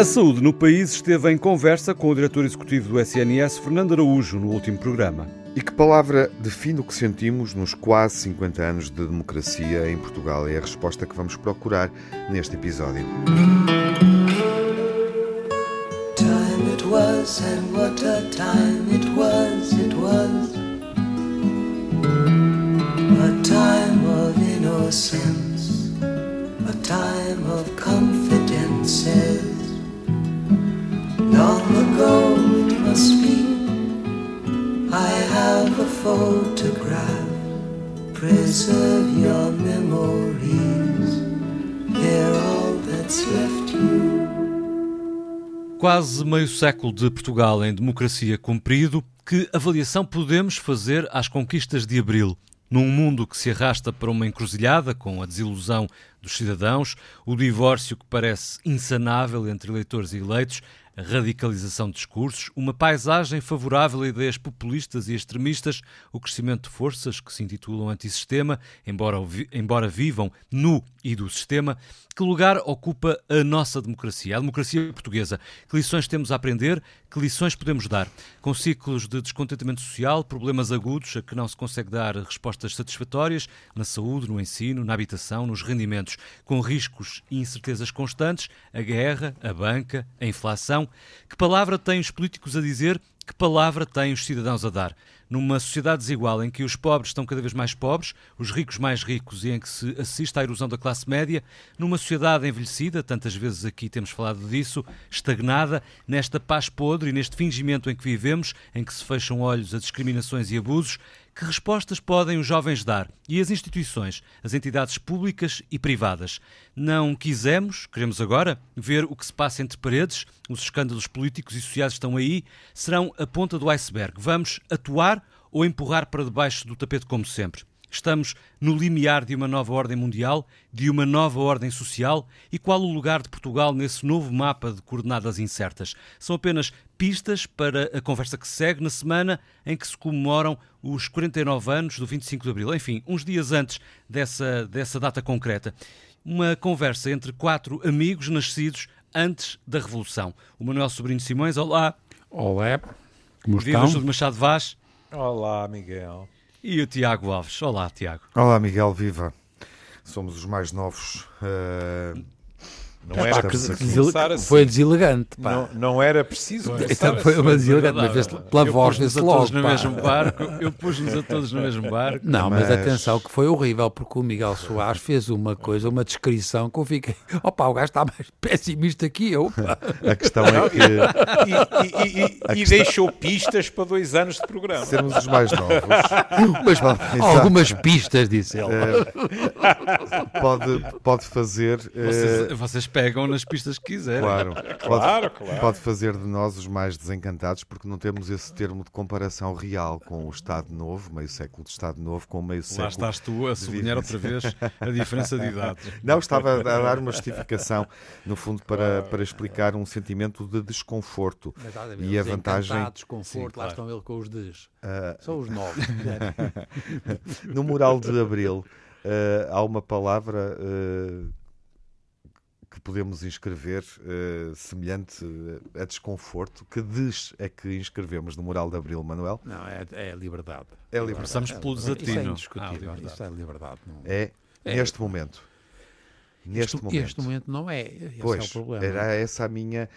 A saúde no país esteve em conversa com o diretor executivo do SNS, Fernando Araújo, no último programa. E que palavra define o que sentimos nos quase 50 anos de democracia em Portugal? É a resposta que vamos procurar neste episódio. Time it was and what a time it was, it was A time of innocence, a time of confidences Long ago must be. I have a photograph. Preserve your memories. They're all that's left you. Quase meio século de Portugal em democracia cumprido. Que avaliação podemos fazer às conquistas de abril? Num mundo que se arrasta para uma encruzilhada com a desilusão dos cidadãos, o divórcio que parece insanável entre eleitores e eleitos, radicalização de discursos, uma paisagem favorável a ideias populistas e extremistas, o crescimento de forças que se intitulam antissistema, embora, embora vivam no e do sistema, que lugar ocupa a nossa democracia, a democracia portuguesa? Que lições temos a aprender? Que lições podemos dar? Com ciclos de descontentamento social, problemas agudos a que não se consegue dar respostas satisfatórias na saúde, no ensino, na habitação, nos rendimentos, com riscos e incertezas constantes, a guerra, a banca, a inflação. Que palavra têm os políticos a dizer? Que palavra têm os cidadãos a dar? Numa sociedade desigual em que os pobres estão cada vez mais pobres, os ricos mais ricos e em que se assiste à erosão da classe média, numa sociedade envelhecida, tantas vezes aqui temos falado disso, estagnada, nesta paz podre e neste fingimento em que vivemos, em que se fecham olhos a discriminações e abusos, que respostas podem os jovens dar e as instituições, as entidades públicas e privadas? Não quisemos, queremos agora, ver o que se passa entre paredes, os escândalos políticos e sociais estão aí, serão a ponta do iceberg. Vamos atuar ou empurrar para debaixo do tapete como sempre? Estamos no limiar de uma nova ordem mundial, de uma nova ordem social e qual o lugar de Portugal nesse novo mapa de coordenadas incertas? São apenas pistas para a conversa que segue na semana em que se comemoram os 49 anos do 25 de Abril. Enfim, uns dias antes dessa, dessa data concreta. Uma conversa entre quatro amigos nascidos antes da Revolução. O Manuel Sobrinho Simões, olá. Olá. Como Viva Júlio Machado Vaz. Olá, Miguel. E o Tiago Alves. Olá, Tiago. Olá, Miguel, viva. Somos os mais novos. Uh, não era preciso começar assim. Foi deselegante, pá. Não, não era preciso então, Foi uma deselegante, mas pela eu voz vê-se logo, todos no mesmo barco, Eu pus-nos a todos no mesmo barco. Não, mas... mas... atenção que foi horrível, porque o Miguel Soares fez uma coisa, uma descrição que eu fiquei... Opa, o gajo está mais pessimista que eu. Pá. A questão é que... E, e, e, e questão... deixou pistas para dois anos de programa. Sermos os mais novos. Mas, algumas pistas, disse ele. É, pode, pode fazer... Vocês, uh... vocês pegam nas pistas que quiserem. Claro, claro, pode, claro. Pode fazer de nós os mais desencantados porque não temos esse termo de comparação real com o Estado Novo, meio século de Estado Novo, com meio século. Lá estás tu a sublinhar outra vez a diferença de idade. Não, estava a dar uma justificação, no fundo, para, para explicar um sentimento de desconforto e a vantagem. desconforto, Sim, lá estão ele com os des. Uh... São os novos. no mural de Abril. Uh, há uma palavra uh, que podemos inscrever uh, semelhante a desconforto? Que diz é que inscrevemos no Mural de Abril, Manuel? Não, é, é liberdade. É liberdade. Começamos pelo desatino. Isso é indiscutível. Ah, isso é liberdade. Não... É, é, neste momento. Neste este, momento. Este momento não é. Esse pois, é o problema. Era essa a minha.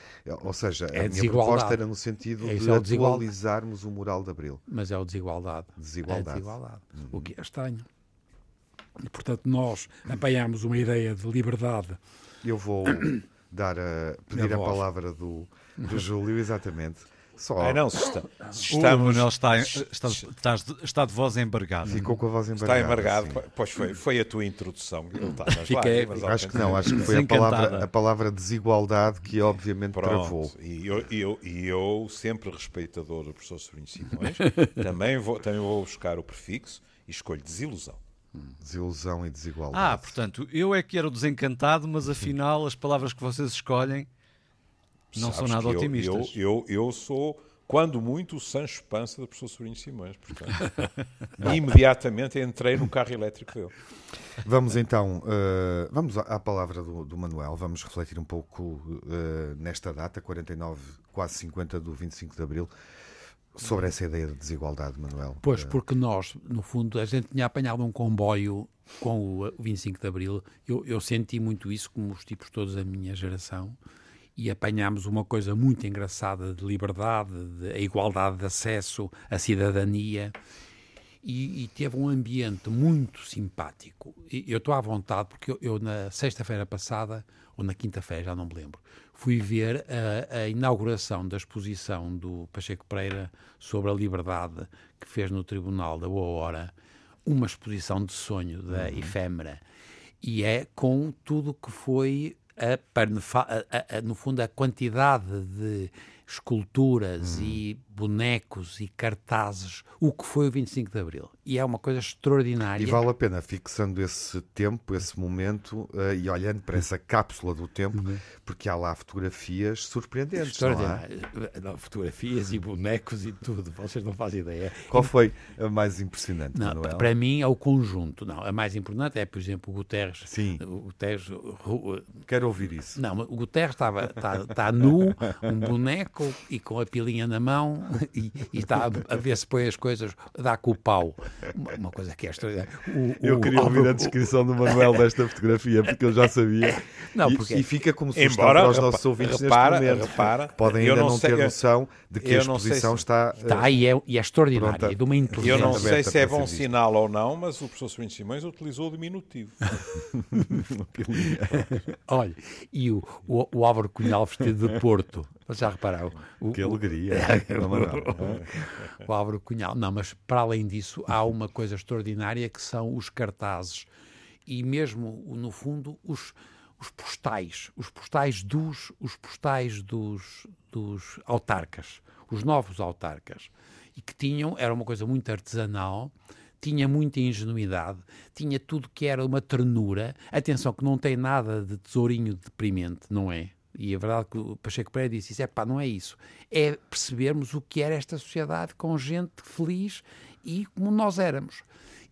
Ou seja, é a minha proposta era no sentido é de é atualizarmos o mural de Abril. Mas é o desigualdade. Desigualdade. É desigualdade. Uhum. O que é estranho. E, portanto, nós apanhamos uma ideia de liberdade eu vou dar a, pedir a palavra do, do Júlio, exatamente. Só. Ah, não, se, está, se estamos... O está, está, está, está, de voz embargada. Ficou com a voz embargada. Está embargado, sim. pois foi, foi a tua introdução. Está Fiquei, acho que não, acho que foi a palavra, a palavra desigualdade que obviamente Pronto, travou. E eu, eu, e eu, sempre respeitador do professor Sobrinho Simões, também vou, também vou buscar o prefixo e escolho desilusão. Desilusão e desigualdade. Ah, portanto, eu é que era o desencantado, mas afinal as palavras que vocês escolhem não Sabes são nada eu, otimistas. Eu, eu, eu sou quando muito, o Sancho Pança do professor Sobrinho Simões. Portanto, imediatamente entrei no carro elétrico dele. Vamos então, uh, vamos à, palavra do, do, Manuel, vamos refletir um pouco uh, nesta data, 49, quase 50 do 25 de Abril, sobre essa ideia de desigualdade, Manuel. Pois, porque nós, no fundo, a gente tinha apanhado um comboio com o 25 de Abril, eu, eu senti muito isso, como os tipos todos da minha geração, e apanhámos uma coisa muito engraçada de liberdade, de a igualdade de acesso, a cidadania. E, e, teve um ambiente muito simpático. E eu estou à vontade, porque eu, eu na sexta-feira passada, ou na quinta-feira, já não me lembro, fui ver a, a, inauguração da exposição do Pacheco Pereira sobre a liberdade que fez no Tribunal da Boa Hora, uma exposição de sonho da uhum. efêmera. E é com tudo que foi a, a, no fundo, a quantidade de esculturas hum. e bonecos e cartazes, o que foi o 25 de Abril. E é uma coisa extraordinária. E vale a pena, fixando esse tempo, esse momento, uh, e olhando para essa cápsula do tempo, uhum. porque há lá fotografias surpreendentes. Extraordinárias. Não, fotografias e bonecos e tudo, vocês não fazem ideia. Qual foi a mais impressionante, não, Manuel? Para mim é o conjunto. Não, a mais importante é, por exemplo, o Guterres. Sim. O Guterres... Quero ouvir isso. Não, o Guterres estava, está, está nu, um boneco e com a pilinha na mão e, e, está a, a, ver se põe as coisas, dá com o pau. Uma, uma coisa que é extraordinária. Eu queria ouvir o, a descrição do Manuel desta fotografia, porque eu já sabia. Não, porque... e, e fica como sugestão para os nossos ouvintes repara, neste momento. Repara, Podem ainda não, não ter noção de que a exposição se... está... Está e é, e é extraordinária, e de uma Eu não sei se é bom sinal ou não, mas o professor Sobrinho Simões utilizou o diminutivo. Olha, e o, o, o Álvaro Cunhal vestido de Porto, já repararam? O, que alegria. o Álvaro Cunhal. Não, mas para além disso, há uma coisa extraordinária que são os cartazes e mesmo, no fundo, os, os postais, os postais dos, os postais dos, dos autarcas, os novos autarcas, e que tinham, era uma coisa muito artesanal, tinha muita ingenuidade, tinha tudo que era uma ternura. Atenção, que não tem nada de tesourinho deprimente, não é? E a verdade é que o Pacheco Pereira disse isso, é pá, não é isso. É percebermos o que era esta sociedade com gente feliz e como nós éramos.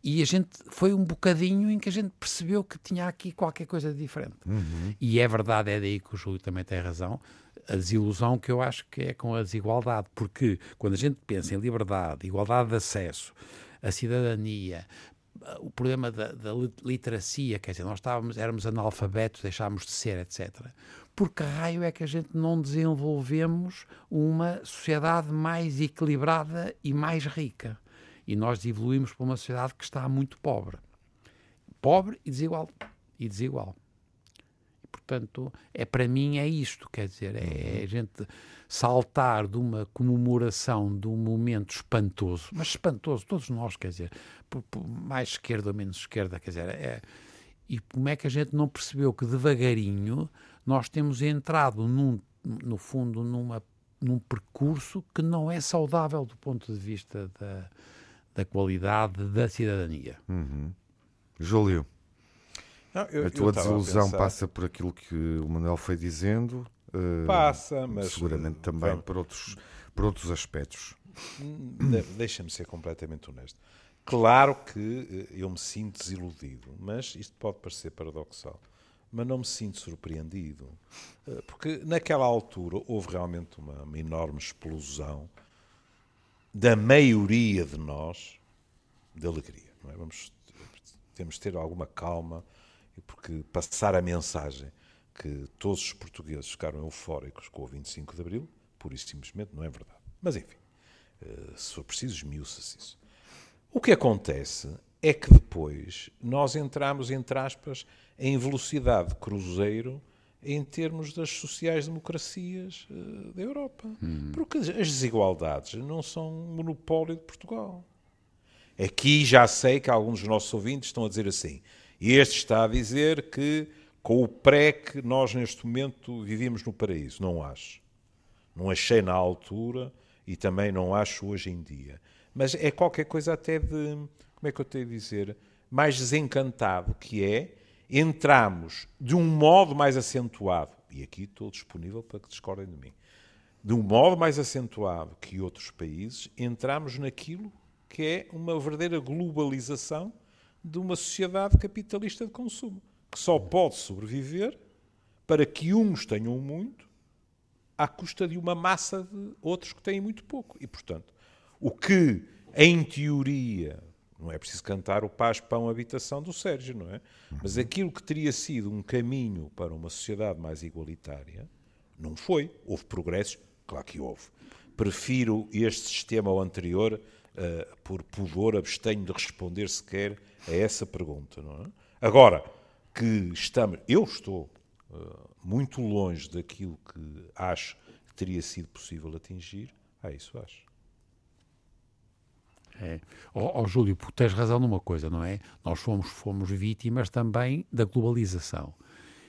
E a gente foi um bocadinho em que a gente percebeu que tinha aqui qualquer coisa de diferente. Uhum. E é verdade, é daí que o Júlio também tem razão. A desilusão que eu acho que é com a desigualdade, porque quando a gente pensa em liberdade, igualdade de acesso, a cidadania, o problema da, da, literacia, quer dizer, nós estávamos, éramos analfabetos, deixámos de ser, etc. Por que raio é que a gente não desenvolvemos uma sociedade mais equilibrada e mais rica? E nós evoluímos para uma sociedade que está muito pobre. Pobre e desigual. E desigual. E, portanto, é, para mim é isto, quer dizer, é, é a gente saltar de uma comemoração de um momento espantoso, mas espantoso, todos nós, quer dizer, por, por mais esquerda ou menos esquerda, quer dizer, é, e como é que a gente não percebeu que devagarinho nós temos entrado, num, no fundo, numa, num percurso que não é saudável do ponto de vista da, da qualidade da cidadania. Uhum. Júlio, não, eu, a tua desilusão a passa por aquilo que o Manuel foi dizendo, Uh, Passa, mas. Seguramente também por outros, por outros aspectos. Deixa-me ser completamente honesto. Claro que eh, eu me sinto desiludido, mas isto pode parecer paradoxal. Mas não me sinto surpreendido. Eh, porque naquela altura houve realmente uma, uma enorme explosão da maioria de nós de alegria. É? Vamos, temos de ter alguma calma, porque passar a mensagem que todos os portugueses ficaram eufóricos com o 25 de Abril, por isso simplesmente não é verdade. Mas enfim, eh, se for preciso, esmiuça-se isso. O que acontece é que depois nós entramos, entre aspas, em velocidade cruzeiro em termos das sociais-democracias uh, da Europa. Hum. Porque as desigualdades não são um monopólio de Portugal. Aqui já sei que alguns dos nossos ouvintes estão a dizer assim: este está a dizer que com o que nós neste momento vivíamos no paraíso. Não acho. Não achei na altura e também não acho hoje em dia. Mas é qualquer coisa até de, como é que eu tenho a dizer, mais desencantado, que é entramos de um modo mais acentuado, e aqui estou disponível para que discordem de mim, de um modo mais acentuado que outros países, entramos naquilo que é uma verdadeira globalização de uma sociedade capitalista de consumo, que só pode sobreviver para que uns tenham muito à custa de uma massa de outros que têm muito pouco. E, portanto, o que, em teoria, não é preciso cantar o paz, pão, habitação do Sérgio, não é? Mas aquilo que teria sido um caminho para uma sociedade mais igualitária, não foi. Houve progressos, claro que houve. Prefiro este sistema ao anterior, uh, por pudor, abstenho de responder sequer a essa pergunta, não é? Agora, que estamos, eu estou uh, muito longe daquilo que acho que teria sido possível atingir, ah, isso acho. É. Oh, oh, Júlio, tens razão numa coisa, não é? Nós fomos, fomos vítimas também da globalização.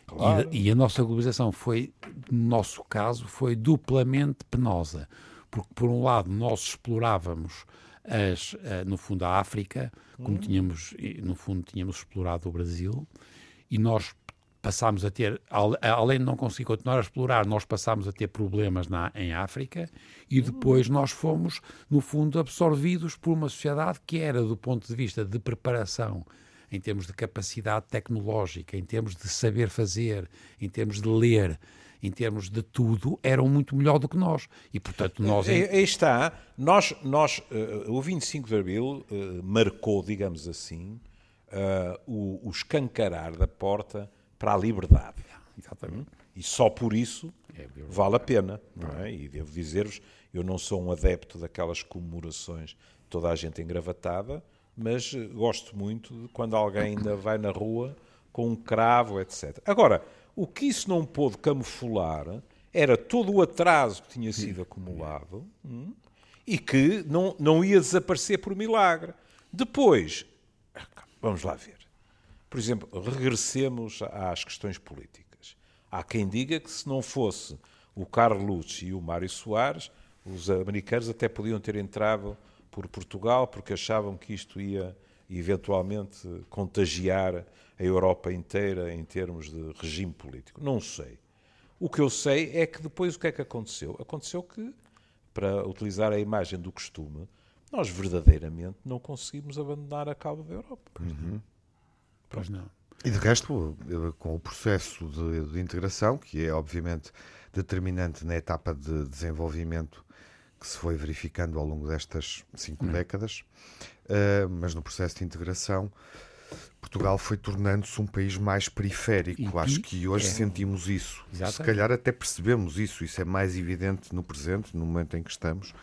Claro. E, e, a nossa globalização foi, no nosso caso, foi duplamente penosa. Porque, por um lado, nós explorávamos, as, uh, no fundo, a África, como hum. tínhamos, no fundo, tínhamos explorado o Brasil, e nós passámos a ter, além de não conseguir continuar a explorar, nós passámos a ter problemas na, em África e depois nós fomos, no fundo, absorvidos por uma sociedade que era, do ponto de vista de preparação, em termos de capacidade tecnológica, em termos de saber fazer, em termos de ler, em termos de tudo, eram muito melhor do que nós. E, portanto, nós... Aí, aí está. Nós, nós uh, o 25 de Abril uh, marcou, digamos assim, uh, o, o escancarar da porta para a liberdade. Exatamente. E só por isso é vale a pena. Não é? E devo dizer-vos, eu não sou um adepto daquelas comemorações, toda a gente engravatada, mas gosto muito de quando alguém ainda vai na rua com um cravo, etc. Agora, o que isso não pôde camuflar era todo o atraso que tinha sido acumulado hum, e que não, não ia desaparecer por milagre. Depois, vamos lá ver. Por exemplo, regressemos às questões políticas. Há quem diga que se não fosse o Lutz e o Mário Soares, os americanos até podiam ter entrado por Portugal porque achavam que isto ia eventualmente contagiar a Europa inteira em termos de regime político. Não sei. O que eu sei é que depois o que é que aconteceu? Aconteceu que, para utilizar a imagem do costume, nós verdadeiramente não conseguimos abandonar a cauda da Europa. Uhum. Pois não. E de resto, com o processo de, de, integração, que é obviamente determinante na etapa de desenvolvimento que se foi verificando ao longo destas cinco hum. décadas, uh, mas no processo de integração, Portugal foi tornando-se um país mais periférico. E, Acho que hoje é. sentimos isso. Se calhar até percebemos isso. Isso é mais evidente no presente, no momento em que estamos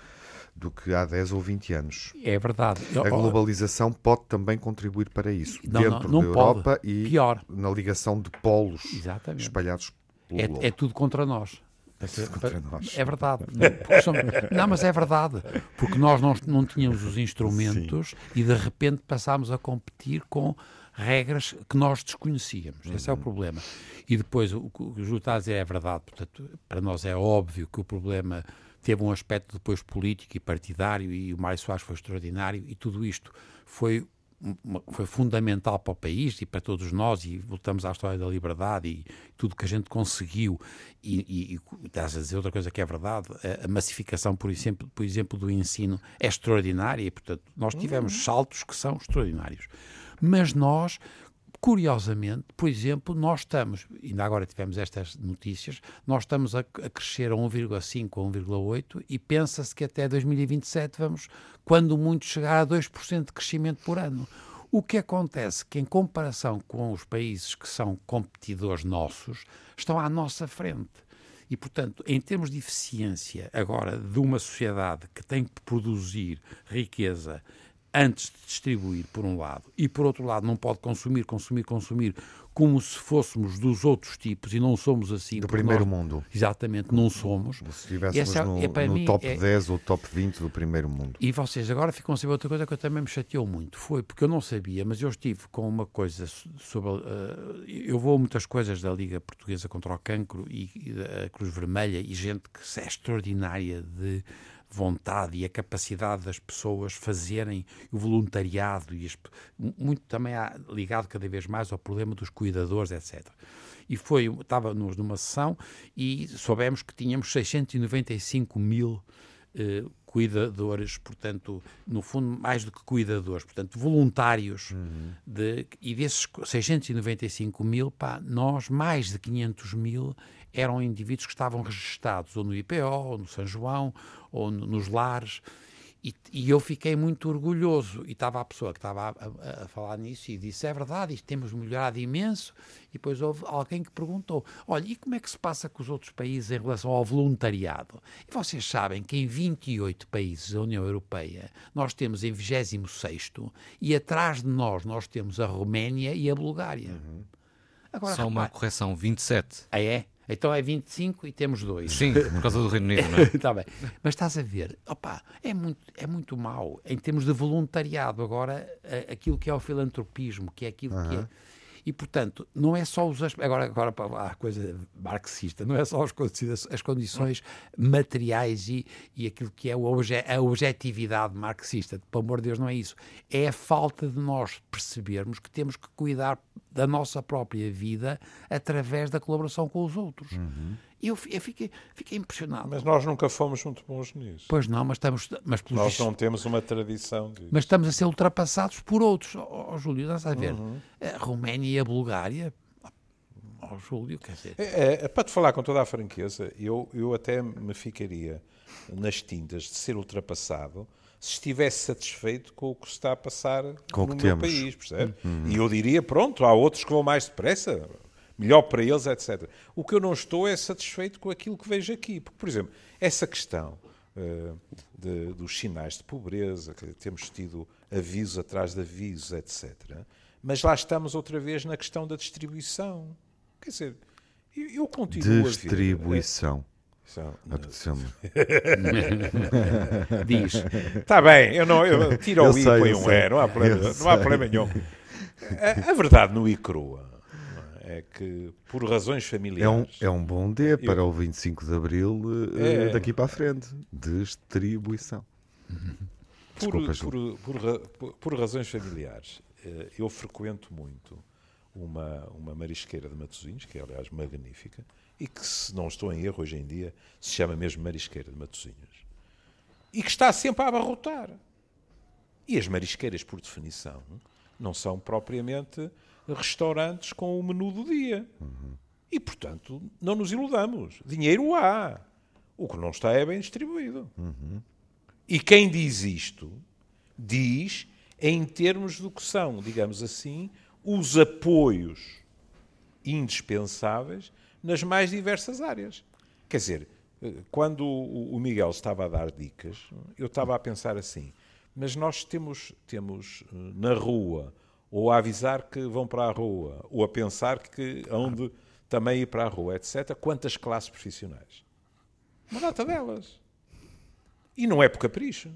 do que há 10 ou 20 anos. É verdade. A globalização pode também contribuir para isso, não, dentro não, não da Europa pode. e Pior. na ligação de polos Exatamente. espalhados pelo é, é tudo contra nós. É, contra nós. é verdade. Não, somos... não, mas é verdade. Porque nós não, não tínhamos os instrumentos Sim. e de repente passámos a competir com regras que nós desconhecíamos. Uhum. Esse é o uhum. problema. E depois, o que o Júlio está a dizer é verdade. Portanto, para nós é óbvio que o problema teve um aspecto depois político e partidário e o Mário Soares foi extraordinário e tudo isto foi foi fundamental para o país e para todos nós e voltamos à história da liberdade e tudo que a gente conseguiu e, e, e estás a dizer outra coisa que é verdade a, a, massificação por exemplo, por exemplo do ensino é extraordinária e portanto nós tivemos uhum. saltos que são extraordinários mas nós Curiosamente, por exemplo, nós estamos, ainda agora tivemos estas notícias, nós estamos a, a crescer a 1,5 a 1,8 e pensa-se que até 2027 vamos, quando muito, chegar a 2% de crescimento por ano. O que acontece que, em comparação com os países que são competidores nossos, estão à nossa frente. E, portanto, em termos de eficiência, agora, de uma sociedade que tem que produzir riqueza antes de distribuir, por um lado, e por outro lado, não pode consumir, consumir, consumir, como se fôssemos dos outros tipos e não somos assim. Do primeiro nós, mundo. Exatamente, não somos. Se estivéssemos Essa, no, é, no mim, top é... 10 ou top 20 do primeiro mundo. E vocês agora ficam a saber outra coisa que eu também me chateou muito. Foi porque eu não sabia, mas eu estive com uma coisa sobre. Uh, eu vou a muitas coisas da Liga Portuguesa contra o Cancro e, e da Cruz Vermelha e gente que é extraordinária de vontade e a capacidade das pessoas fazerem o voluntariado e muito também ligado cada vez mais ao problema dos cuidadores, etc. E foi, estávamos numa sessão e soubemos que tínhamos 695 mil eh, cuidadores, portanto, no fundo, mais do que cuidadores, portanto, voluntários, uhum. de, e desses 695 mil, pá, nós, mais de 500 mil, eram indivíduos que estavam registados ou no IPO, ou no São João, ou no, nos lares, e, e, eu fiquei muito orgulhoso. E estava a pessoa que estava a, a, a, falar nisso e disse: é verdade, isto temos melhorado imenso. E depois houve alguém que perguntou: olha, e como é que se passa com os outros países em relação ao voluntariado? E vocês sabem que em 28 países da União Europeia nós temos em 26 e atrás de nós nós temos a Roménia e a Bulgária. Uhum. Agora, Só uma correção: 27. Ah, é? Então é 25 e temos dois. Sim, por causa do Reino Unido, não é? Está bem. Mas estás a ver, opa, é muito, é muito mau em termos de voluntariado. Agora, aquilo que é o filantropismo, que é aquilo que é. E, portanto, não é só os. Agora, agora a coisa marxista, não é só as, as condições materiais e, e aquilo que é obje, a objetividade marxista. Pelo amor de Deus, não é isso. É a falta de nós percebermos que temos que cuidar da nossa própria vida através da colaboração com os outros. Uhum. Eu, eu fiquei, fiquei impressionado. Mas nós nunca fomos muito bons nisso. Pois não, mas estamos. Mas nós não temos uma tradição disso. Mas estamos a ser ultrapassados por outros. Ó oh, Júlio, estás a ver? Uhum. A Roménia e a Bulgária. Ó oh, Júlio, quer dizer. É, é, é, para te falar com toda a franqueza, eu, eu até me ficaria nas tintas de ser ultrapassado se estivesse satisfeito com o que se está a passar com no meu temos. país, percebe? Uhum. E eu diria, pronto, há outros que vão mais depressa, melhor para eles, etc. O que eu não estou é satisfeito com aquilo que vejo aqui. Porque, por exemplo, essa questão uh, de, dos sinais de pobreza, que temos tido avisos atrás de avisos, etc. Mas lá estamos outra vez na questão da distribuição. Quer dizer, eu, eu continuo Distribuição. a ver... Apeteceu-me. Diz. Está bem, eu não, eu tiro o I e põe um E, não há problema, não há problema nenhum. A, a, verdade no I crua é que, por razões familiares. É um, é um bom dia para eu, o 25 de Abril é, daqui para a frente. Distribuição. Por, por, por, por, razões familiares, eh, eu frequento muito uma, uma marisqueira de Matosinhos, que é, aliás, magnífica, e que, se não estou em erro hoje em dia, se chama mesmo Marisqueira de Matosinhos, e que está sempre a abarrotar. E as marisqueiras, por definição, não são propriamente restaurantes com o menu do dia. Uhum. E, portanto, não nos iludamos. Dinheiro há. O que não está é bem distribuído. Uhum. E quem diz isto, diz em termos do que são, digamos assim, os apoios indispensáveis nas mais diversas áreas. Quer dizer, quando o Miguel estava a dar dicas, eu estava a pensar assim, mas nós temos, temos eh, na rua, ou a avisar que vão para a rua, ou a pensar que onde também ir para a rua, etc., quantas classes profissionais? Uma data delas. E não é por capricho.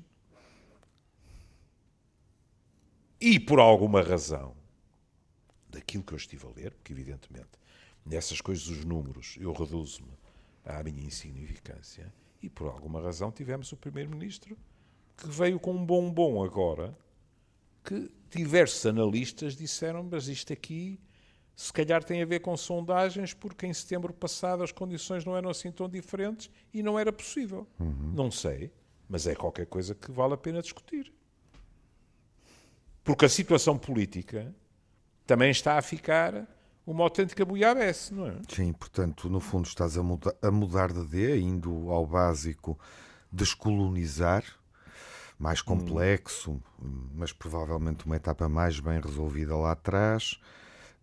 E por alguma razão, daquilo que eu estive a ler, porque evidentemente nessas coisas, os números, eu reduzo-me à minha insignificância. E por alguma razão tivemos o Primeiro-Ministro que veio com um bombom agora, que diversos analistas disseram, mas isto aqui se calhar tem a ver com sondagens, porque em setembro passado as condições não eram assim tão diferentes e não era possível. Uhum. Não sei, mas é qualquer coisa que vale a pena discutir. Porque a situação política também está a ficar uma autêntica buiabesse, não é? Sim, portanto, no fundo estás a, muda, a mudar de D, indo ao básico descolonizar, mais hum. complexo, hum. mas provavelmente uma etapa mais bem resolvida lá atrás,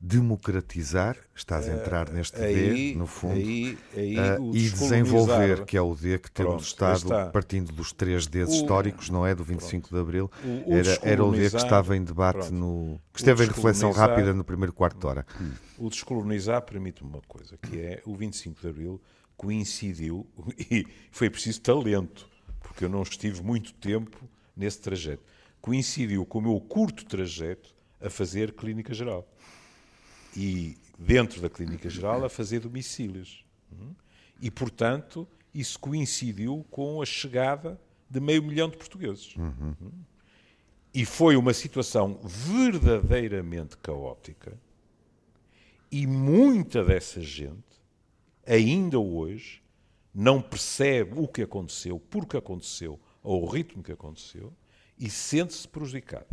democratizar, estás a entrar eh, neste aí, D, no fundo, aí, aí, uh, e desenvolver, que é o D que temos estado partindo dos três Ds o, históricos, não é? Do 25 pronto. de Abril, o, o era, era o D que estava em debate, pronto. no, que esteve em reflexão rápida no primeiro quarto de hora. O descolonizar permite-me uma coisa, que é o 25 de Abril coincidiu, e foi preciso talento, porque eu não estive muito tempo nesse trajeto, coincidiu com o meu curto trajeto a fazer clínica geral e dentro da Clínica Geral a fazer domicílios. E, portanto, isso coincidiu com a chegada de meio milhão de portugueses. E foi uma situação verdadeiramente caótica. E muita dessa gente, ainda hoje, não percebe o que aconteceu, porque aconteceu, ou o ritmo que aconteceu, e sente-se prejudicado.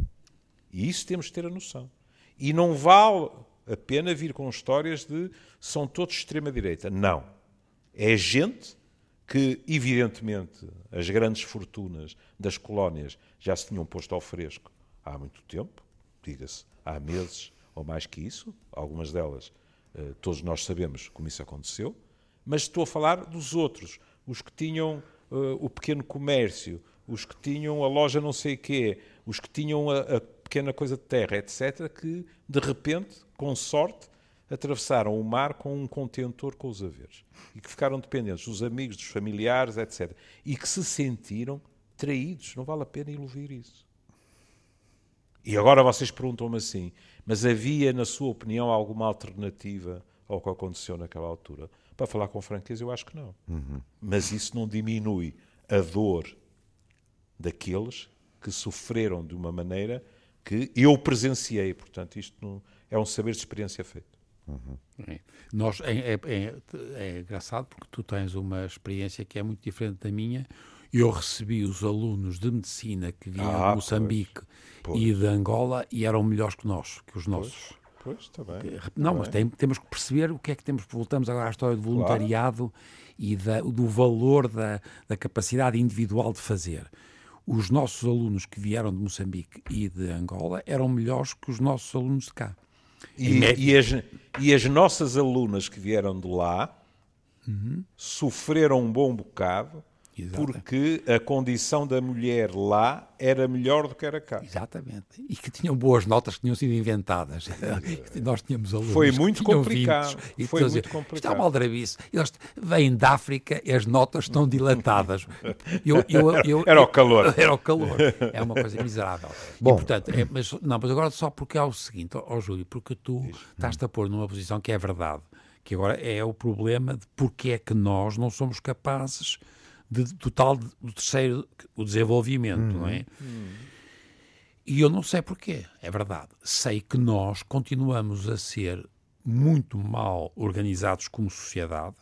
E isso temos de ter a noção. E não vale a pena vir com histórias de são todos extrema-direita. Não. É gente que, evidentemente, as grandes fortunas das colónias já se tinham posto ao fresco há muito tempo, diga-se, há meses ou mais que isso, algumas delas, eh, todos nós sabemos como isso aconteceu, mas estou a falar dos outros, os que tinham uh, o pequeno comércio, os que tinham a loja não sei quê, os que tinham a, a pequena coisa de terra, etc., que de repente, com sorte, atravessaram o mar com um contentor com os haveres e que ficaram dependentes dos amigos, dos familiares, etc. E que se sentiram traídos. Não vale a pena iludir isso. E agora vocês perguntam-me assim: mas havia, na sua opinião, alguma alternativa ao que aconteceu naquela altura? Para falar com franqueza, eu acho que não. Uhum. Mas isso não diminui a dor daqueles que sofreram de uma maneira que eu presenciei. Portanto, isto não, é um saber de experiência feito. Uhum. É. Nós, é, é, é, é, engraçado porque tu tens uma experiência que é muito diferente da minha. Eu recebi os alunos de medicina que vinham ah, de Moçambique pois, pois. e de Angola e eram melhores que nós, que os nossos. Pois, está bem. Não, tá mas tem, temos que perceber o que é que temos. Voltamos agora à história do voluntariado claro. e da, do valor da, da capacidade individual de fazer. Os nossos alunos que vieram de Moçambique e de Angola eram melhores que os nossos alunos de cá. E, e, as, e as nossas alunas que vieram de lá uhum. sofreram um bom bocado Exato. Porque a condição da mulher lá era melhor do que era cá. Exatamente. E que tinham boas notas que tinham sido inventadas. Nós tínhamos alunos. Foi muito complicado. e Foi muito complicado. Isto é uma aldrabice. Eles vêm da África e as notas estão dilatadas. Eu, eu, eu, era o calor. Era o calor. É uma coisa miserável. Bom. E, portanto, é, mas, não, mas agora só porque é o seguinte, ó, Júlio, porque tu estás-te a pôr numa posição que é verdade. Que agora é o problema de porque é que nós não somos capazes de, do tal do terceiro, o desenvolvimento, não é? Hum. E eu não sei porquê, é verdade. Sei que nós continuamos a ser muito mal organizados como sociedade,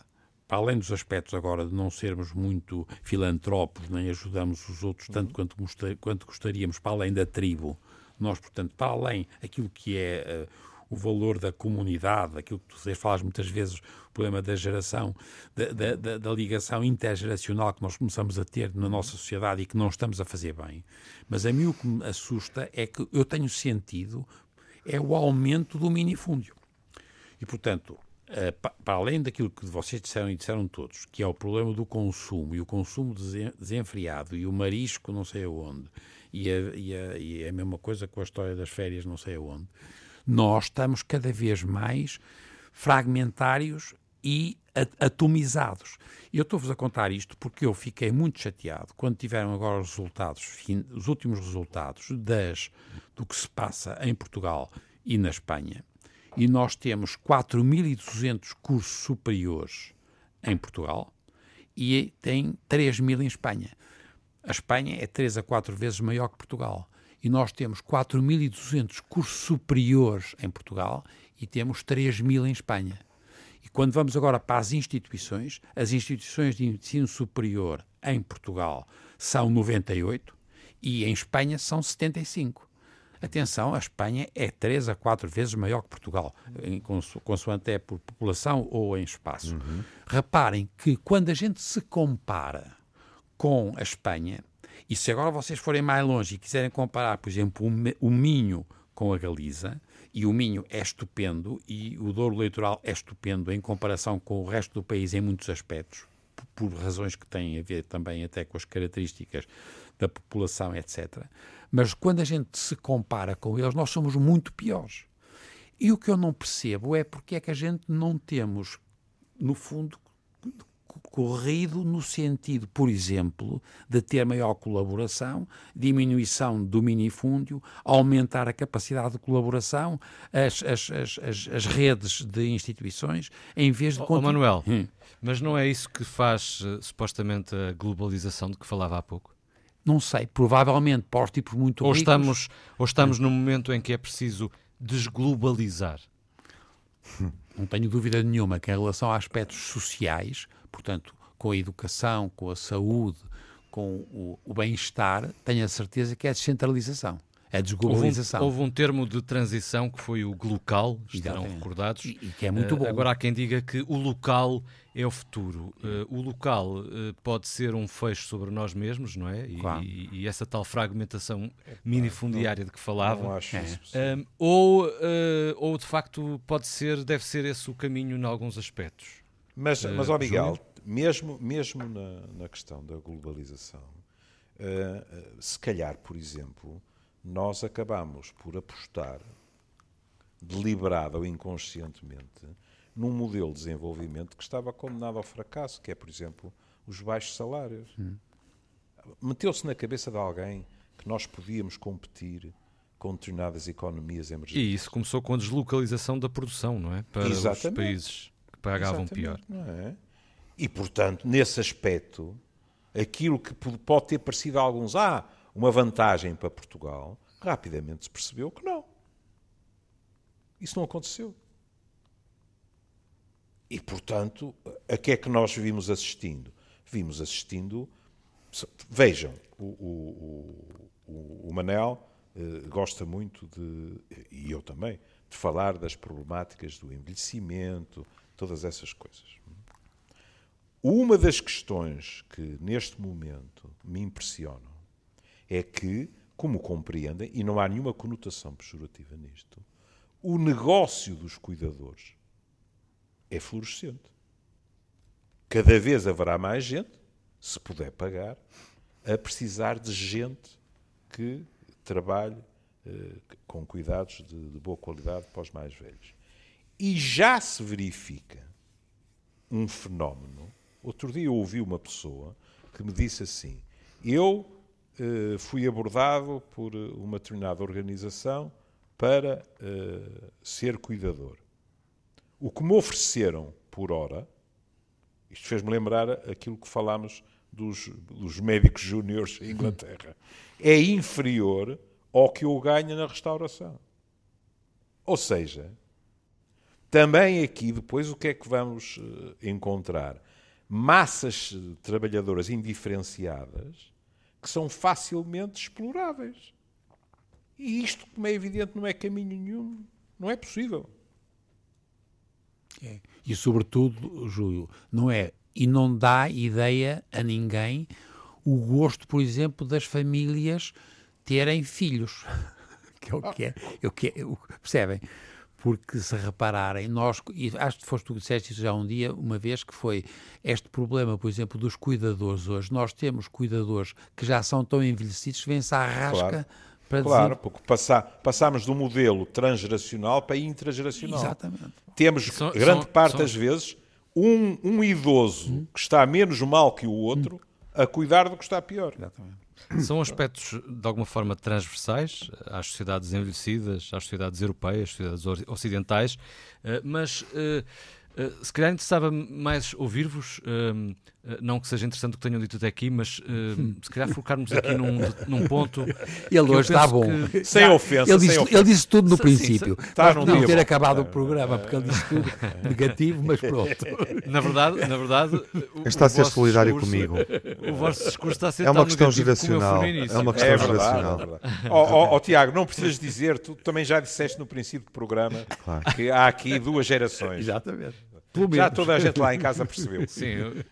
para além dos aspectos agora de não sermos muito filantropos, nem ajudamos os outros tanto quanto, quanto gostaríamos, para além da tribo. Nós, portanto, para além aquilo que é uh, o valor da comunidade, aquilo que tu falas muitas vezes, o problema da geração, da, da, da, ligação intergeracional que nós começamos a ter na nossa sociedade e que não estamos a fazer bem. Mas a mim o que me assusta é que eu tenho sentido é o aumento do minifúndio. E, portanto, Uh, para além daquilo que vocês disseram e disseram todos, que é o problema do consumo, e o consumo desenfreado, e o marisco não sei aonde, e a, a, e a mesma coisa com a história das férias não sei aonde, nós estamos cada vez mais fragmentários e atomizados. Eu estou-vos a contar isto porque eu fiquei muito chateado quando tiveram agora os resultados, os últimos resultados das, do que se passa em Portugal e na Espanha. E nós temos 4.200 cursos superiores em Portugal e tem 3 mil em Espanha. A Espanha é 3 a 4 vezes maior que Portugal e nós temos 4.200 cursos superiores em Portugal e temos 3.000 em Espanha. E quando vamos agora para as instituições, as instituições de ensino superior em Portugal são 98 e em Espanha são 75. Atenção, a Espanha é 3 a 4 vezes maior que Portugal, em consoante é por população ou em espaço. Uhum. Reparem que quando a gente se compara com a Espanha, e se agora vocês forem mais longe e quiserem comparar, por exemplo, o Minho com a Galiza, e o Minho é estupendo e o Douro Leitoral é estupendo em comparação com o resto do país em muitos aspectos, por razões que têm a ver também até com as características da população, etc. Mas quando a gente se compara com eles, nós somos muito piores. E o que eu não percebo é porque é que a gente não temos, no fundo, corrido no sentido, por exemplo, de ter maior colaboração, diminuição do minifúndio, aumentar a capacidade de colaboração, as, as, as, as redes de instituições, em vez de... Oh, Manuel, hum. mas não é isso que faz uh, supostamente a globalização de que falava há pouco? Não sei, provavelmente para os tipos muito ou ricos... Estamos, ou estamos num momento em que é preciso desglobalizar? Não tenho dúvida nenhuma que em relação a aspectos sociais, portanto, com a educação, com a saúde, com o, o bem-estar, tenho a certeza que é a descentralização. É a desglobalização. Houve um, houve um, termo de transição que foi o glocal, estarão Exatamente. recordados. E, e, que é muito bom. Uh, agora há quem diga que o local é o futuro. Uh, o local uh, pode ser um fecho sobre nós mesmos, não é? E, claro. e, e essa tal fragmentação é, minifundiária de que falava. Não acho isso. Um, ou, ou de facto pode ser, deve ser esse o caminho em alguns aspectos. Mas, mas ó Miguel, mesmo, mesmo na, na questão da globalização, se calhar, por exemplo nós acabamos por apostar, deliberada ou inconscientemente, num modelo de desenvolvimento que estava condenado ao fracasso, que é, por exemplo, os baixos salários. Hum. Meteu-se na cabeça de alguém que nós podíamos competir com determinadas economias emergentes. E isso começou com a deslocalização da produção, não é? Para Exatamente. os países pagavam Exatamente, pior. É? E, portanto, nesse aspecto, aquilo que pode ter parecido a alguns, ah, uma vantagem para Portugal, rapidamente se percebeu que não. Isso não aconteceu. E, portanto, a que é que nós vimos assistindo? Vimos assistindo. Vejam, o, o, o, o Manel eh, gosta muito de, e eu também, de falar das problemáticas do envelhecimento, todas essas coisas. Uma das questões que neste momento me impressionam é que, como compreendem, e não há nenhuma conotação pejorativa nisto, o negócio dos cuidadores é fluorescente. Cada vez haverá mais gente, se puder pagar, a precisar de gente que trabalhe eh, com cuidados de, de boa qualidade para os mais velhos. E já se verifica um fenómeno. Outro dia eu ouvi uma pessoa que me disse assim: Eu eh, fui abordado por uma determinada organização para uh, ser cuidador. O que me ofereceram por hora, isto fez-me lembrar aquilo que falámos dos, dos médicos júniores em Inglaterra, é inferior ao que eu ganho na restauração. Ou seja, também aqui depois o que é que vamos eh, encontrar? Massas trabalhadoras indiferenciadas que são facilmente exploráveis. E isto, como é evidente, não é caminho nenhum. Não é possível. É. E, sobretudo, Júlio, não é. E não dá ideia a ninguém o gosto, por exemplo, das famílias terem filhos. que é o que é. é, o que é percebem? Porque se repararem, nós, e acho que foste tu que disseste isso já um dia, uma vez, que foi este problema, por exemplo, dos cuidadores hoje. Nós temos cuidadores que já são tão envelhecidos que vêm-se à rasca claro. para Claro, dizer... porque passar, passamos do modelo transgeracional para intrageracional. Exatamente. Temos, são, grande são, parte são... das vezes, um, um idoso hum. que está menos mal que o outro hum. a cuidar do que está pior. Exatamente. São aspectos, de alguma forma, transversais às sociedades envelhecidas, às sociedades europeias, às sociedades ocidentais, eh, mas eh, eh, se calhar interessava mais ouvir-vos, uh, não que seja interessante o que tenham dito até aqui, mas uh, se calhar focarmos aqui num, num ponto. Ele hoje está bom. Que... Sem ofensa. Ele disse, ofensa. ele disse tudo no princípio. Sim, Nós podíamos ter acabado o programa, porque ele disse tudo negativo, mas pronto. Na verdade, na verdade está a ser solidário discurso, comigo. O vosso discurso está a ser é uma questão geracional. É uma questão é verdade, geracional. É verdade. oh, oh, oh, Tiago, não precisas dizer, tu também já disseste no princípio do programa claro. que há aqui duas gerações. Exatamente. Já toda a gente lá em casa percebeu. Sim,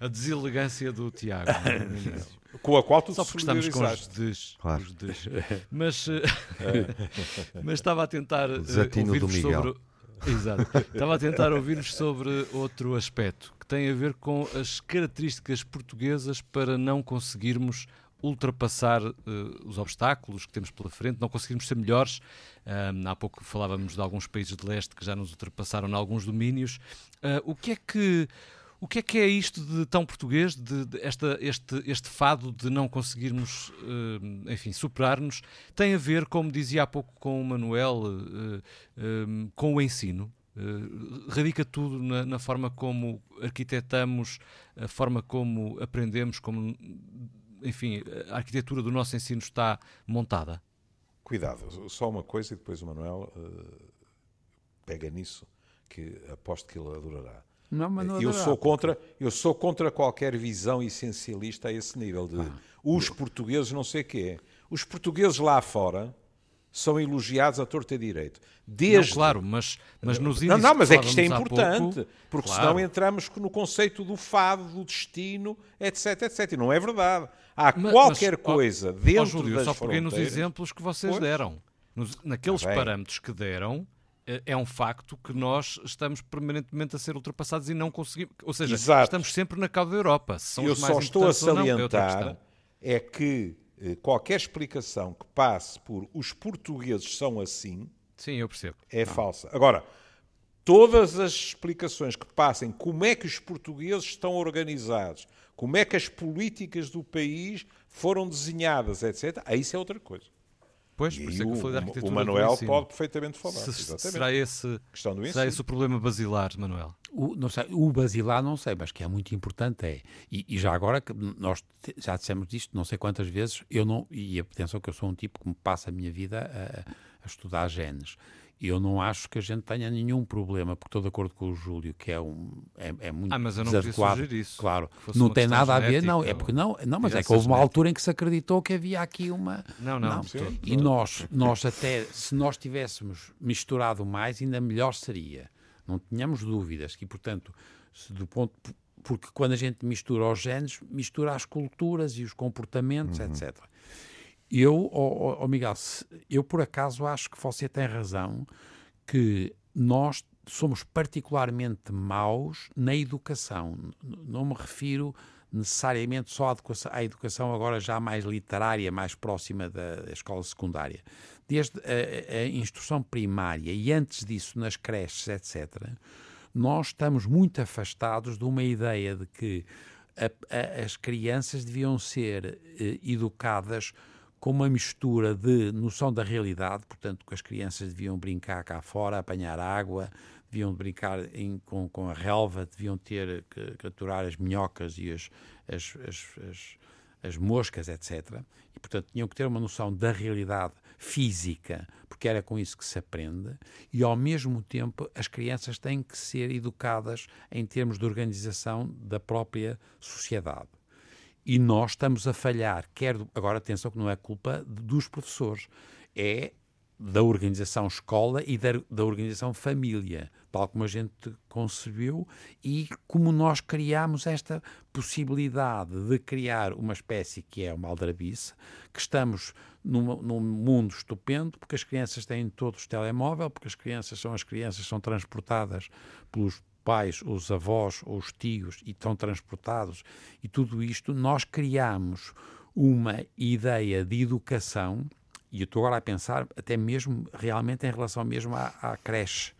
a deselegância do Tiago. Com a qual tu Só porque estamos com os des. Claro. Os des. Mas, mas estava a tentar ouvir sobre... Exato. Estava a tentar ouvir-vos sobre outro aspecto que tem a ver com as características portuguesas para não conseguirmos ultrapassar uh, os obstáculos que temos pela frente, não conseguirmos ser melhores. Há pouco falávamos de alguns países de leste que já nos ultrapassaram em alguns domínios. Uh, o que é que o que é que é isto de tão português, de, de esta, este, este fado de não conseguirmos, uh, enfim, superar-nos? Tem a ver, como dizia há pouco com o Manuel, uh, com o ensino? Uh, radica tudo na, na, forma como arquitetamos, a forma como aprendemos, como enfim, a arquitetura do nosso ensino está montada? Cuidado, só uma coisa e depois o Manuel uh, pega nisso, que aposto que ele adorará. Não, mas não eu sou contra, eu sou contra qualquer visão essencialista a esse nível de ah. os portugueses não sei quê. Os portugueses lá fora são elogiados a torta e direito. Desde... Não, claro, mas, mas nos Não, não, mas é que isto é importante, pouco, porque claro. senão entramos no conceito do fado, do destino, etc, etc. E não é verdade. Há mas, qualquer mas, coisa oh, dentro oh, Júlio, das só peguei nos exemplos que vocês pois? deram. Nos, naqueles ah, parâmetros que deram, é, é um facto que nós estamos permanentemente a ser ultrapassados e não conseguimos. Ou seja, Exato. estamos sempre na cauda da Europa. São Eu só estou a salientar não, é, é, que eh, qualquer explicação que passe por os portugueses são assim. Sim, eu percebo. É não. falsa. Agora, todas as explicações que passem como é que os portugueses estão organizados, como é que as políticas do país foram desenhadas, etc., aí isso é outra coisa. Pois, por isso é que eu falei da arquitetura o Manuel pode perfeitamente falar. Se, será, esse, será esse o problema basilar, Manuel? O, não sei, o basilar não sei, mas que é muito importante é. E, e já agora que nós já dissemos disto não sei quantas vezes, eu não. E atenção que eu sou um tipo que me passa a minha vida a, a estudar genes eu não acho que a gente tenha nenhum problema, porque estou de acordo com o Júlio, que é, um, é, é muito Ah, mas eu não desadequado. isso. Claro, não tem nada a ver, não, é porque não, não mas é que houve uma altura em que se acreditou que havia aqui uma... Não, não. não. E nós, nós até, se nós tivéssemos misturado mais, ainda melhor seria. Não tínhamos dúvidas que, portanto, do ponto porque quando a gente mistura os genes, mistura as culturas e os comportamentos, uhum. etc. Eu, oh, oh, Miguel, eu por acaso acho que você tem razão que nós somos particularmente maus na educação. Não me refiro necessariamente só à educação, à educação agora já mais literária, mais próxima da escola secundária. Desde a, a instrução primária e antes disso nas creches, etc., nós estamos muito afastados de uma ideia de que a, a, as crianças deviam ser eh, educadas com uma mistura de noção da realidade, portanto, que as crianças deviam brincar cá fora, apanhar água, deviam brincar em, com, com a relva, deviam ter que capturar as minhocas e as, as, as, as, as moscas, etc. E, portanto, tinham que ter uma noção da realidade física, porque era com isso que se aprende, e ao mesmo tempo as crianças têm que ser educadas em termos de organização da própria sociedade. E nós estamos a falhar, quer agora atenção que não é culpa dos professores, é da organização escola e da, da, organização família, tal como a gente concebeu e como nós criamos esta possibilidade de criar uma espécie que é uma aldrabice, que estamos num, num mundo estupendo, porque as crianças têm todos telemóvel, porque as crianças são as crianças são transportadas pelos pais, os avós, os tios e estão transportados e tudo isto, nós criamos uma ideia de educação, e eu estou agora a pensar até mesmo realmente em relação mesmo à, à creche.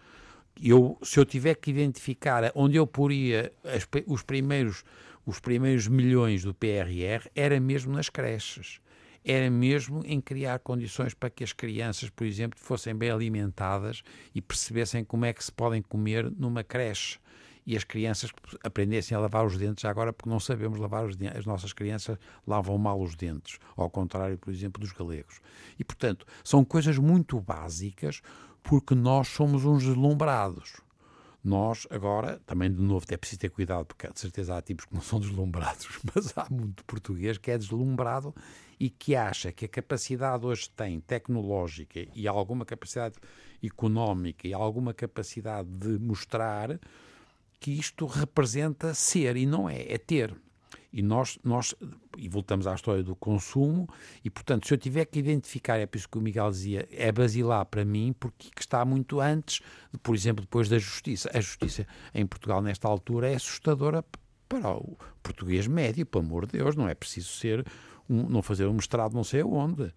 Eu, se eu tiver que identificar onde eu poria as, os primeiros os primeiros milhões do PRR era mesmo nas creches era mesmo em criar condições para que as crianças, por exemplo, fossem bem alimentadas e percebessem como é que se podem comer numa creche. E as crianças aprendessem a lavar os dentes agora, porque não sabemos lavar os dentes. As nossas crianças lavam mal os dentes, ao contrário, por exemplo, dos galegos. E, portanto, são coisas muito básicas, porque nós somos uns deslumbrados. Nós, agora, também de novo, é preciso ter cuidado, porque de certeza há tipos que não são deslumbrados, mas há muito português que é deslumbrado e que acha que a capacidade hoje tem tecnológica e alguma capacidade económica e alguma capacidade de mostrar que isto representa ser e não é, é ter. E nós, nós, e voltamos à história do consumo, e portanto, se eu tiver que identificar, é por isso que o Miguel dizia, é basilar para mim, porque está muito antes, por exemplo, depois da justiça. A justiça em Portugal, nesta altura, é assustadora para o português médio, pelo amor de Deus, não é preciso ser um, não fazer um mestrado não sei aonde.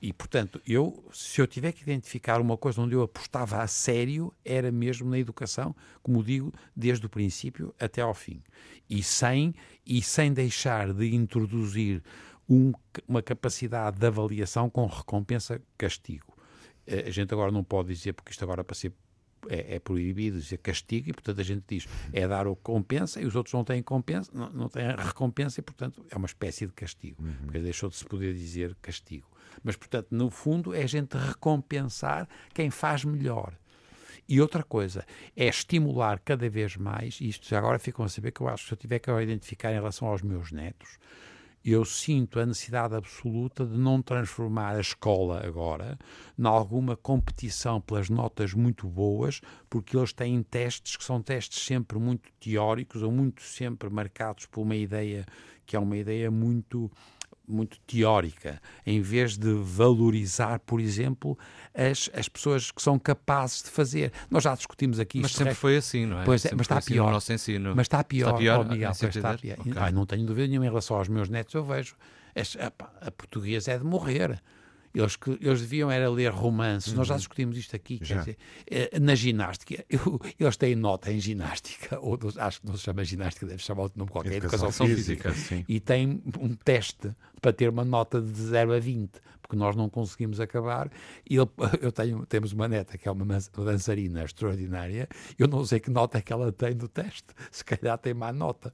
E, portanto, eu, se eu tiver que identificar uma coisa onde eu apostava a sério, era mesmo na educação, como digo, desde o princípio até ao fim. E sem, e sem deixar de introduzir um, uma capacidade de avaliação com recompensa-castigo. Eh, a gente agora não pode dizer, porque isto agora para ser é, é, proibido dizer castigo e, portanto, a gente diz é dar o compensa e os outros não têm compensa, não, não têm a recompensa e, portanto, é uma espécie de castigo, uhum. porque deixou de se poder dizer castigo. Mas, portanto, no fundo, é a gente recompensar quem faz melhor. E outra coisa, é estimular cada vez mais, e isto já agora ficam a saber que eu acho que se eu tiver que identificar em relação aos meus netos, eu sinto a necessidade absoluta de não transformar a escola agora em alguma competição pelas notas muito boas, porque eles têm testes que são testes sempre muito teóricos ou muito sempre marcados por uma ideia que é uma ideia muito muito teórica, em vez de valorizar, por exemplo, as, as pessoas que são capazes de fazer. Nós já discutimos aqui Mas sempre foi assim, não é? Pois é, mas está assim pior. nosso ensino. Mas está pior, está pior, oh, Miguel, está pior. Okay. Ai, não tenho dúvida nenhuma em relação aos meus netos, eu vejo. a, a portuguesa é de morrer. Eles, que, eles deviam era ler romances. Uhum. Nós já uhum. discutimos isto aqui. Dizer, eh, na ginástica, eu, eles têm nota em ginástica, ou acho que não se chama ginástica, deve chamar outro nome qualquer, educação, educação física. física e tem um teste para ter uma nota de 0 a 20, porque nós não conseguimos acabar. E eu, eu tenho, temos uma neta que é uma dançarina extraordinária, eu não sei que nota é que ela tem do teste, se calhar tem má nota.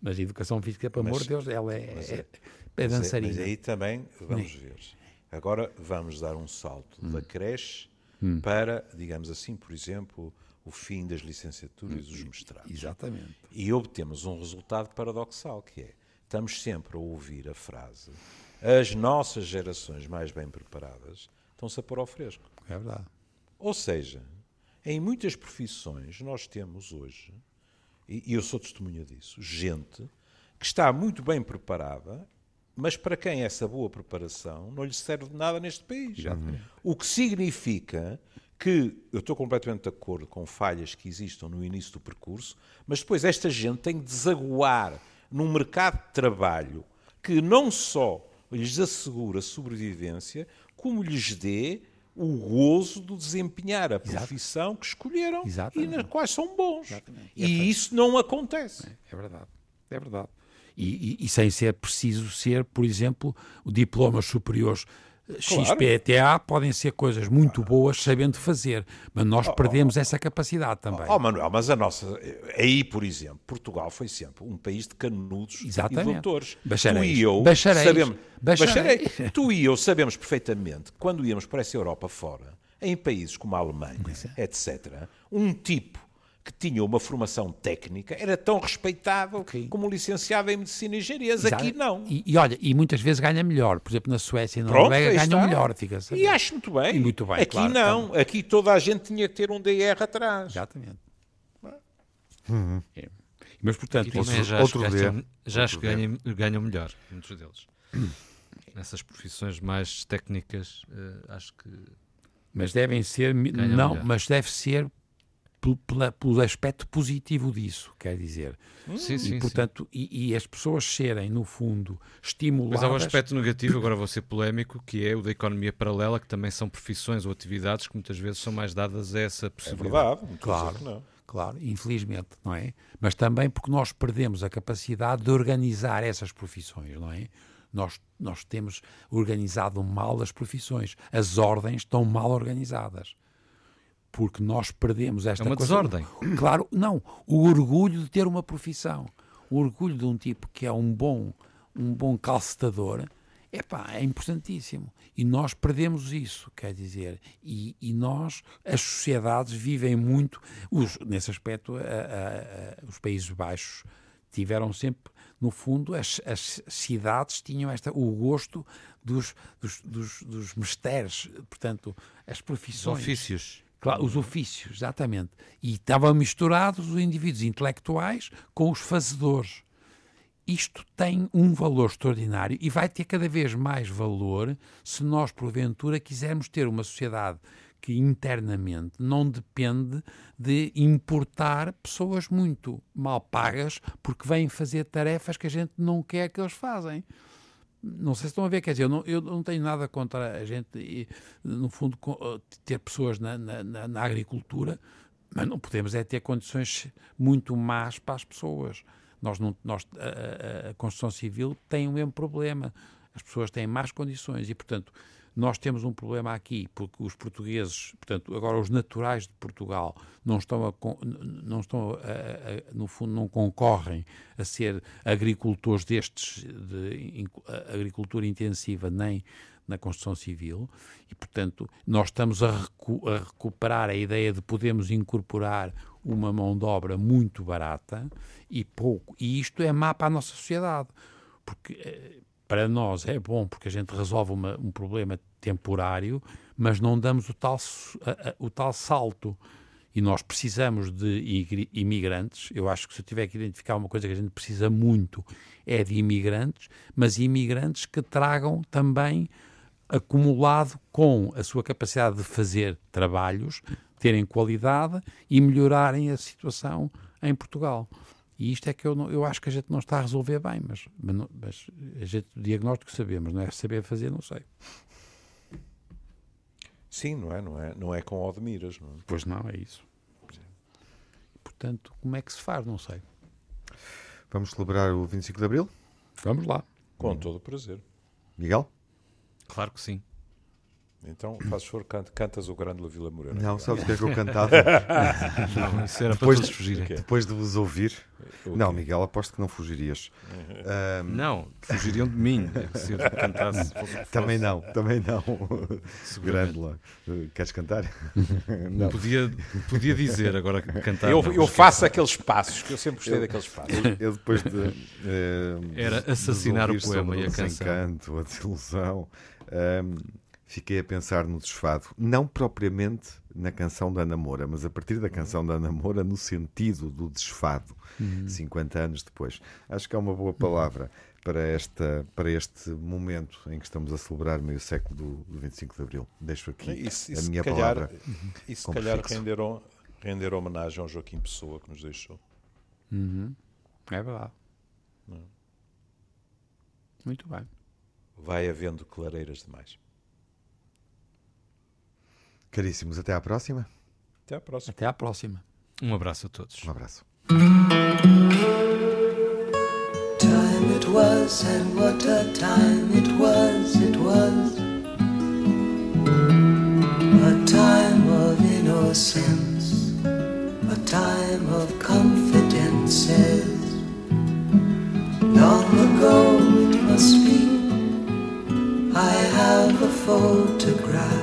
Mas a educação física, pelo amor de Deus, ela é, é, é, é dançarina. Mas aí também, vamos ver Agora vamos dar um salto hum. da creche hum. para, digamos assim, por exemplo, o fim das licenciaturas e dos mestrados. Exatamente. E obtemos um resultado paradoxal, que é, estamos sempre a ouvir a frase as nossas gerações mais bem preparadas estão-se a pôr ao fresco. É verdade. Ou seja, em muitas profissões nós temos hoje, e eu sou testemunha disso, gente que está muito bem preparada mas para quem essa boa preparação não lhe serve de nada neste país. Exatamente. O que significa que eu estou completamente de acordo com falhas que existam no início do percurso, mas depois esta gente tem de desaguar num mercado de trabalho que não só lhes assegura sobrevivência, como lhes dê o gozo de desempenhar a profissão Exato. que escolheram Exatamente. e na quais são bons. Exatamente. E, e isso não acontece. É, é verdade. É verdade e, e, e, sem ser preciso ser, por exemplo, diplomas superiores eh, claro. XPTA podem ser coisas muito boas sabendo fazer, mas nós oh, perdemos oh, essa capacidade também. Oh, Manuel, mas a nossa. Aí, por exemplo, Portugal foi sempre um país de canudos Exatamente. e doutores. Tu e eu sabemos. Bacharéis. Tu e eu sabemos perfeitamente que quando íamos para essa Europa fora, em países como a Alemanha, é. etc., um tipo que tinha uma formação técnica era tão respeitável okay. como licenciado em medicina e engenharia. Aqui não. E, e, olha, e muitas vezes ganha melhor. Por exemplo, na Suécia e na Noruega ganham melhor. Fica e acho muito bem. E muito bem Aqui claro, não. Também. Aqui toda a gente tinha que ter um DR atrás. Exatamente. Uhum. É. Mas, portanto, isso, já outro acho, dia, já acho que ganham, ganham melhor, muitos deles. Nessas profissões mais técnicas, uh, acho que. Mas devem ser. Não, melhor. mas deve ser pelo, pelo aspecto positivo disso, quer dizer. Sim, sim, e, portanto, sim. E, e, as pessoas serem, no fundo, estimuladas... Mas há um aspecto negativo, agora vou ser polémico, que é o da economia paralela, que também são profissões ou atividades que muitas vezes são mais dadas a essa possibilidade. É verdade, claro. Claro, infelizmente, não é? Mas também porque nós perdemos a capacidade de organizar essas profissões, não é? Nós, nós temos organizado mal as profissões. As ordens estão mal organizadas porque nós perdemos esta É uma coisa. desordem. Claro, não. O orgulho de ter uma profissão. O orgulho de um tipo que é um bom, um bom calcetador epá, é importantíssimo. E nós perdemos isso, quer dizer. E, e nós, as sociedades vivem muito. Os, nesse aspecto, a, a, a, os Países Baixos tiveram sempre, no fundo, as, as cidades tinham esta, o gosto dos, dos, dos, dos mistérios, portanto, as profissões. Os ofícios. Claro, os ofícios, exatamente. E estavam misturados os indivíduos intelectuais com os fazedores. Isto tem um valor extraordinário e vai ter cada vez mais valor se nós, porventura, quisermos ter uma sociedade que internamente não depende de importar pessoas muito mal pagas porque vêm fazer tarefas que a gente não quer que eles fazem não sei se estão a ver, quer dizer, eu não, eu não tenho nada contra a gente, no fundo, eh, ter pessoas na, na, na, agricultura, mas não podemos é ter condições muito más para as pessoas. Nós não, nós, a, a, a construção civil tem o mesmo problema. As pessoas têm más condições e, portanto, nós temos um problema aqui, porque os portugueses, portanto, agora os naturais de Portugal não estão, a, não estão a, a, no fundo, não concorrem a ser agricultores destes, de agricultura intensiva, nem na construção civil e, portanto, nós estamos a, recu a, recuperar a ideia de podermos incorporar uma mão de obra muito barata e pouco. E isto é má para a nossa sociedade, porque eh, para nós é bom porque a gente resolve uma, um problema temporário, mas não damos o tal, o tal salto. E nós precisamos de imigrantes. Eu acho que se eu tiver que identificar uma coisa que a gente precisa muito é de imigrantes, mas imigrantes que tragam também acumulado com a sua capacidade de fazer trabalhos, terem qualidade e melhorarem a situação em Portugal. E isto é que eu, não, eu acho que a gente não está a resolver bem, mas, mas a gente, o diagnóstico sabemos, não é saber fazer, não sei. Sim, não é? Não é, não é com o de miras, não é? Pois não, é isso. Portanto, como é que se faz? Não sei. Vamos celebrar o 25 de Abril? Vamos lá. Com todo o prazer. Miguel? Claro que sim. Então, faz favor, canta, cantas o Grande La Vila Morena. Não, sabes o que é que eu cantava? não, isso era depois, para todos fugirem. Depois de vos ouvir. Não, Miguel, aposto que não fugirias. Um... Não, fugiriam de mim. Se eu cantasse. Também não, também não. Grande lá. Queres cantar? não. Podia, podia dizer agora cantar. Eu, eu faço aqueles passos, que eu sempre gostei eu, daqueles passos. Eu depois de. Uh, Era assassinar o poema e a canção. Desencanto, a desilusão. Um, fiquei a pensar no desfado, não propriamente na canção da Namora, mas a partir da canção da Namora no sentido do desfado, uhum. 50 anos depois. Acho que é uma boa palavra para, esta, para este momento em que estamos a celebrar meio século do, do 25 de Abril. Deixo aqui isso, isso a minha calhar, palavra. E se calhar render, render homenagem ao Joaquim Pessoa que nos deixou. Uhum. É verdade. Não. Muito bem. Vai havendo clareiras demais. Caríssimos, até à próxima. Até à próxima. Até à próxima. Um abraço a todos. Um abraço. Time it was and what a time it was, it was a time of innocence, a time of confidences. Long ago it must be, I have a photograph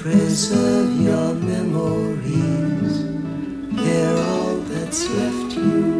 preserve your memories. They're all that's left you.